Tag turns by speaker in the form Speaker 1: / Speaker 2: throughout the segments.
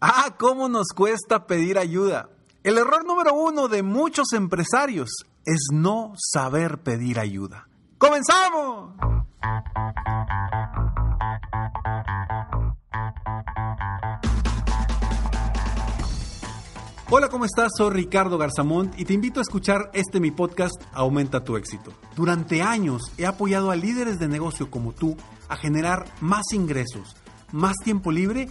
Speaker 1: Ah, cómo nos cuesta pedir ayuda. El error número uno de muchos empresarios es no saber pedir ayuda. ¡Comenzamos! Hola, ¿cómo estás? Soy Ricardo Garzamont y te invito a escuchar este mi podcast Aumenta tu éxito. Durante años he apoyado a líderes de negocio como tú a generar más ingresos, más tiempo libre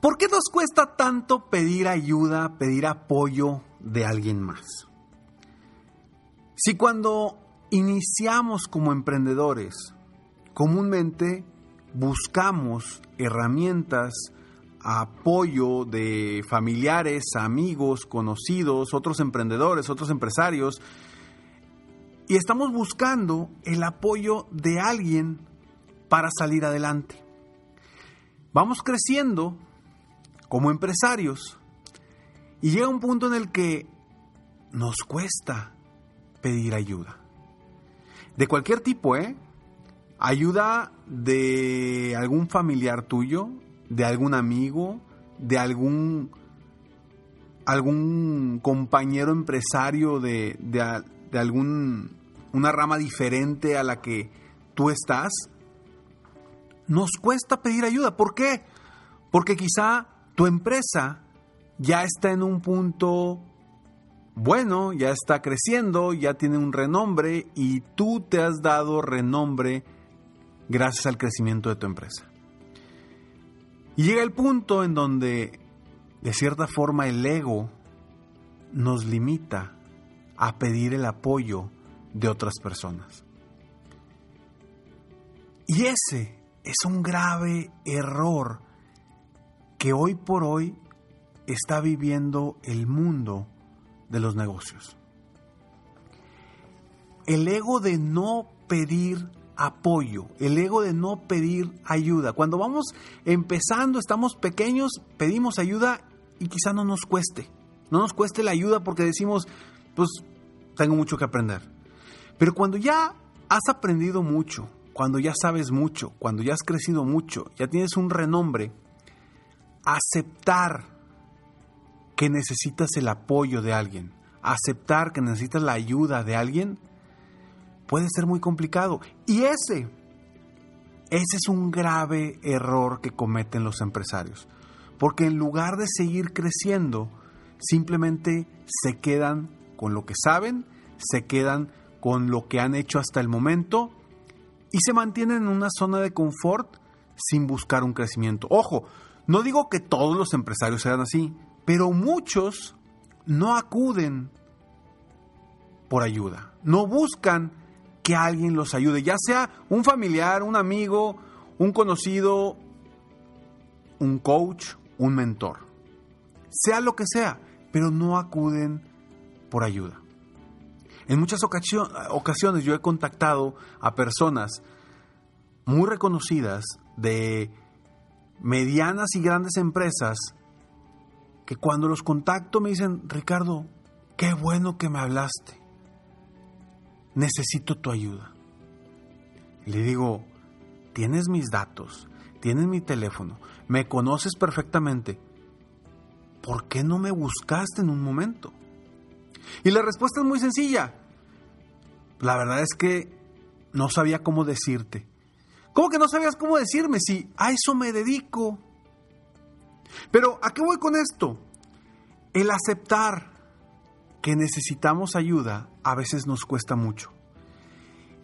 Speaker 1: ¿Por qué nos cuesta tanto pedir ayuda, pedir apoyo de alguien más? Si cuando iniciamos como emprendedores, comúnmente buscamos herramientas, apoyo de familiares, amigos, conocidos, otros emprendedores, otros empresarios, y estamos buscando el apoyo de alguien para salir adelante. Vamos creciendo como empresarios y llega un punto en el que nos cuesta pedir ayuda. De cualquier tipo, ¿eh? Ayuda de algún familiar tuyo, de algún amigo, de algún, algún compañero empresario de, de, de algún, una rama diferente a la que tú estás. Nos cuesta pedir ayuda. ¿Por qué? Porque quizá tu empresa ya está en un punto bueno, ya está creciendo, ya tiene un renombre y tú te has dado renombre gracias al crecimiento de tu empresa. Y llega el punto en donde, de cierta forma, el ego nos limita a pedir el apoyo de otras personas. Y ese es un grave error que hoy por hoy está viviendo el mundo de los negocios. El ego de no pedir apoyo, el ego de no pedir ayuda. Cuando vamos empezando, estamos pequeños, pedimos ayuda y quizá no nos cueste. No nos cueste la ayuda porque decimos, pues tengo mucho que aprender. Pero cuando ya has aprendido mucho, cuando ya sabes mucho, cuando ya has crecido mucho, ya tienes un renombre, aceptar que necesitas el apoyo de alguien, aceptar que necesitas la ayuda de alguien, puede ser muy complicado. Y ese, ese es un grave error que cometen los empresarios. Porque en lugar de seguir creciendo, simplemente se quedan con lo que saben, se quedan con lo que han hecho hasta el momento y se mantienen en una zona de confort sin buscar un crecimiento. Ojo, no digo que todos los empresarios sean así, pero muchos no acuden por ayuda, no buscan que alguien los ayude, ya sea un familiar, un amigo, un conocido, un coach, un mentor, sea lo que sea, pero no acuden por ayuda. En muchas ocasiones yo he contactado a personas muy reconocidas de medianas y grandes empresas que cuando los contacto me dicen, Ricardo, qué bueno que me hablaste. Necesito tu ayuda. Le digo, tienes mis datos, tienes mi teléfono, me conoces perfectamente. ¿Por qué no me buscaste en un momento? Y la respuesta es muy sencilla. La verdad es que no sabía cómo decirte. ¿Cómo que no sabías cómo decirme si a eso me dedico? Pero ¿a qué voy con esto? El aceptar que necesitamos ayuda a veces nos cuesta mucho.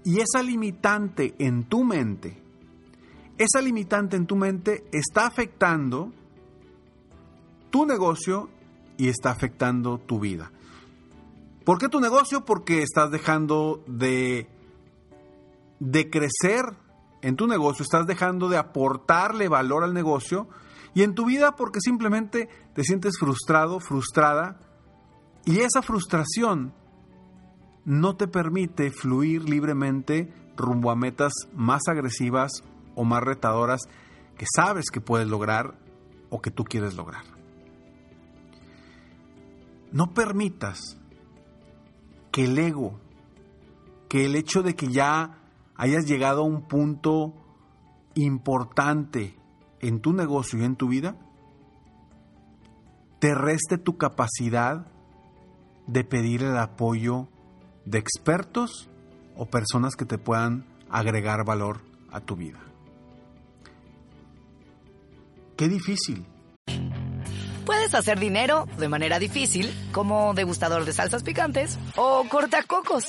Speaker 1: Y esa limitante en tu mente, esa limitante en tu mente está afectando tu negocio y está afectando tu vida. ¿Por qué tu negocio? Porque estás dejando de, de crecer en tu negocio, estás dejando de aportarle valor al negocio y en tu vida porque simplemente te sientes frustrado, frustrada y esa frustración no te permite fluir libremente rumbo a metas más agresivas o más retadoras que sabes que puedes lograr o que tú quieres lograr. No permitas que el ego, que el hecho de que ya hayas llegado a un punto importante en tu negocio y en tu vida, te reste tu capacidad de pedir el apoyo de expertos o personas que te puedan agregar valor a tu vida. Qué difícil
Speaker 2: Puedes hacer dinero de manera difícil, como degustador de salsas picantes, o cortacocos,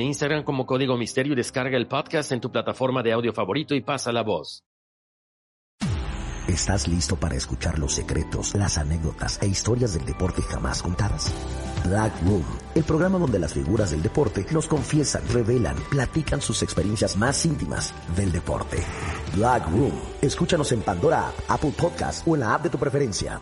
Speaker 3: Instagram como Código Misterio y descarga el podcast en tu plataforma de audio favorito y pasa la voz.
Speaker 4: ¿Estás listo para escuchar los secretos, las anécdotas e historias del deporte jamás contadas? Black Room, el programa donde las figuras del deporte nos confiesan, revelan, platican sus experiencias más íntimas del deporte. Black Room, escúchanos en Pandora Apple Podcast o en la app de tu preferencia.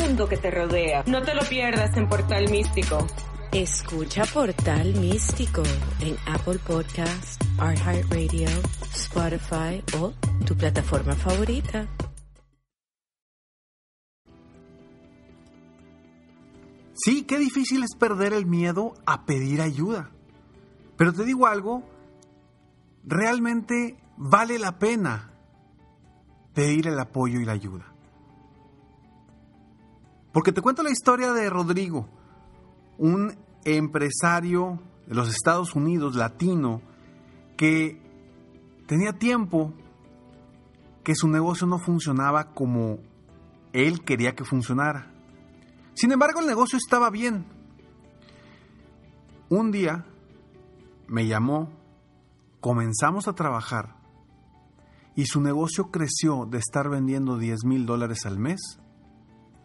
Speaker 5: que te rodea. No te lo pierdas en Portal Místico. Escucha Portal Místico en Apple Podcast, iHeartRadio, Spotify o tu plataforma favorita.
Speaker 1: Sí, qué difícil es perder el miedo a pedir ayuda. Pero te digo algo, realmente vale la pena pedir el apoyo y la ayuda. Porque te cuento la historia de Rodrigo, un empresario de los Estados Unidos, latino, que tenía tiempo que su negocio no funcionaba como él quería que funcionara. Sin embargo, el negocio estaba bien. Un día me llamó, comenzamos a trabajar y su negocio creció de estar vendiendo 10 mil dólares al mes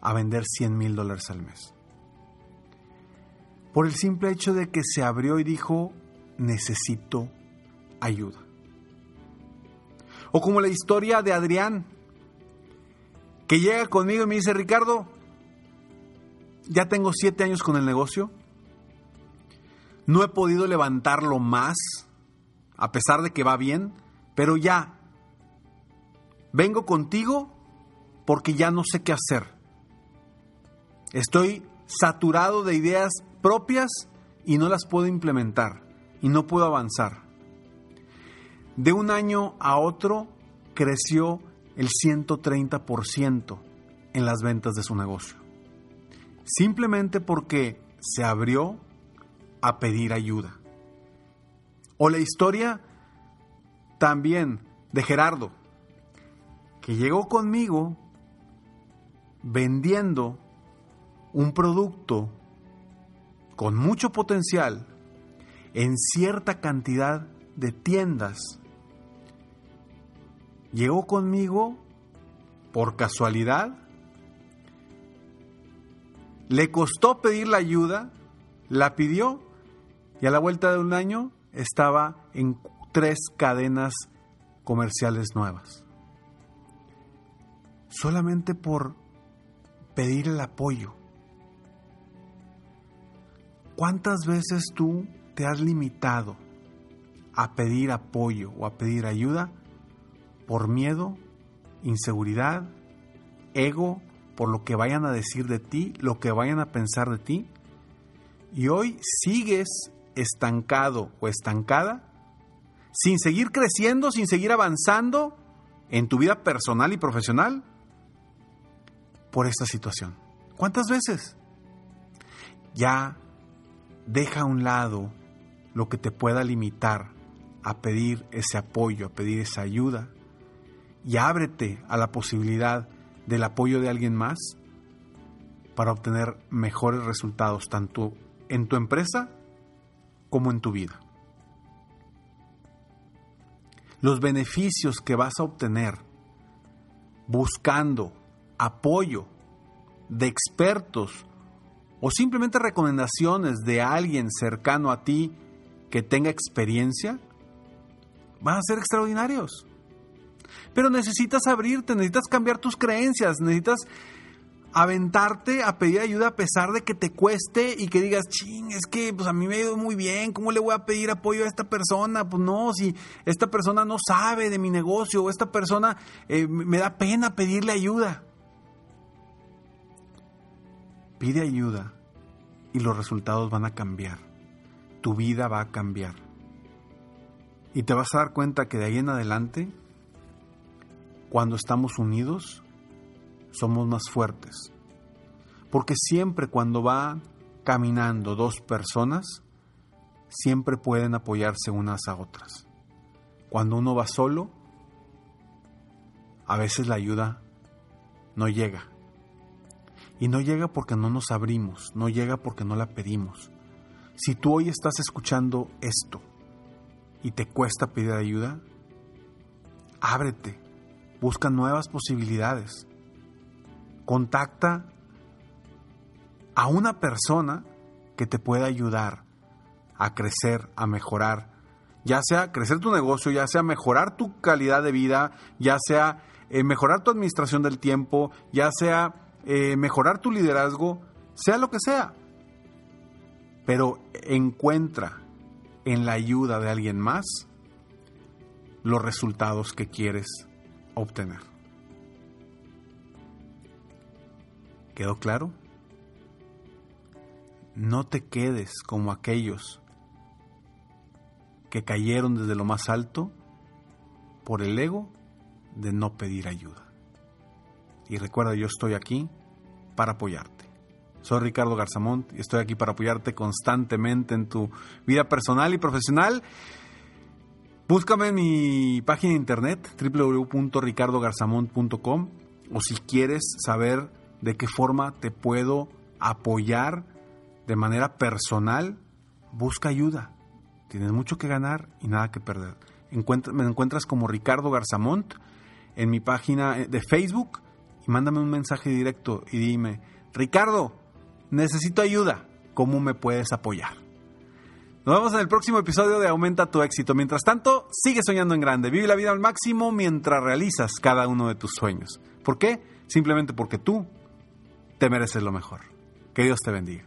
Speaker 1: a vender 100 mil dólares al mes. Por el simple hecho de que se abrió y dijo, necesito ayuda. O como la historia de Adrián, que llega conmigo y me dice, Ricardo, ya tengo siete años con el negocio, no he podido levantarlo más, a pesar de que va bien, pero ya, vengo contigo porque ya no sé qué hacer. Estoy saturado de ideas propias y no las puedo implementar y no puedo avanzar. De un año a otro creció el 130% en las ventas de su negocio. Simplemente porque se abrió a pedir ayuda. O la historia también de Gerardo, que llegó conmigo vendiendo un producto con mucho potencial en cierta cantidad de tiendas llegó conmigo por casualidad, le costó pedir la ayuda, la pidió y a la vuelta de un año estaba en tres cadenas comerciales nuevas. Solamente por pedir el apoyo. ¿Cuántas veces tú te has limitado a pedir apoyo o a pedir ayuda por miedo, inseguridad, ego, por lo que vayan a decir de ti, lo que vayan a pensar de ti. Y hoy sigues estancado o estancada sin seguir creciendo, sin seguir avanzando en tu vida personal y profesional por esta situación. ¿Cuántas veces? Ya deja a un lado lo que te pueda limitar a pedir ese apoyo, a pedir esa ayuda y ábrete a la posibilidad del apoyo de alguien más para obtener mejores resultados tanto en tu empresa como en tu vida. Los beneficios que vas a obtener buscando apoyo de expertos o simplemente recomendaciones de alguien cercano a ti que tenga experiencia van a ser extraordinarios. Pero necesitas abrirte, necesitas cambiar tus creencias, necesitas aventarte a pedir ayuda a pesar de que te cueste y que digas, ching, es que pues a mí me ha ido muy bien, ¿cómo le voy a pedir apoyo a esta persona? Pues no, si esta persona no sabe de mi negocio o esta persona eh, me da pena pedirle ayuda. Pide ayuda y los resultados van a cambiar. Tu vida va a cambiar. Y te vas a dar cuenta que de ahí en adelante cuando estamos unidos, somos más fuertes. Porque siempre cuando va caminando dos personas, siempre pueden apoyarse unas a otras. Cuando uno va solo, a veces la ayuda no llega. Y no llega porque no nos abrimos, no llega porque no la pedimos. Si tú hoy estás escuchando esto y te cuesta pedir ayuda, ábrete, busca nuevas posibilidades. Contacta a una persona que te pueda ayudar a crecer, a mejorar, ya sea crecer tu negocio, ya sea mejorar tu calidad de vida, ya sea eh, mejorar tu administración del tiempo, ya sea eh, mejorar tu liderazgo, sea lo que sea. Pero encuentra en la ayuda de alguien más los resultados que quieres obtener. ¿Quedó claro? No te quedes como aquellos que cayeron desde lo más alto por el ego de no pedir ayuda. Y recuerda, yo estoy aquí para apoyarte. Soy Ricardo Garzamont y estoy aquí para apoyarte constantemente en tu vida personal y profesional. Búscame en mi página de internet www.ricardogarzamont.com o si quieres saber de qué forma te puedo apoyar de manera personal, busca ayuda. Tienes mucho que ganar y nada que perder. me encuentras como Ricardo Garzamont en mi página de Facebook mándame un mensaje directo y dime, Ricardo, necesito ayuda, ¿cómo me puedes apoyar? Nos vemos en el próximo episodio de Aumenta tu éxito. Mientras tanto, sigue soñando en grande. Vive la vida al máximo mientras realizas cada uno de tus sueños. ¿Por qué? Simplemente porque tú te mereces lo mejor. Que Dios te bendiga.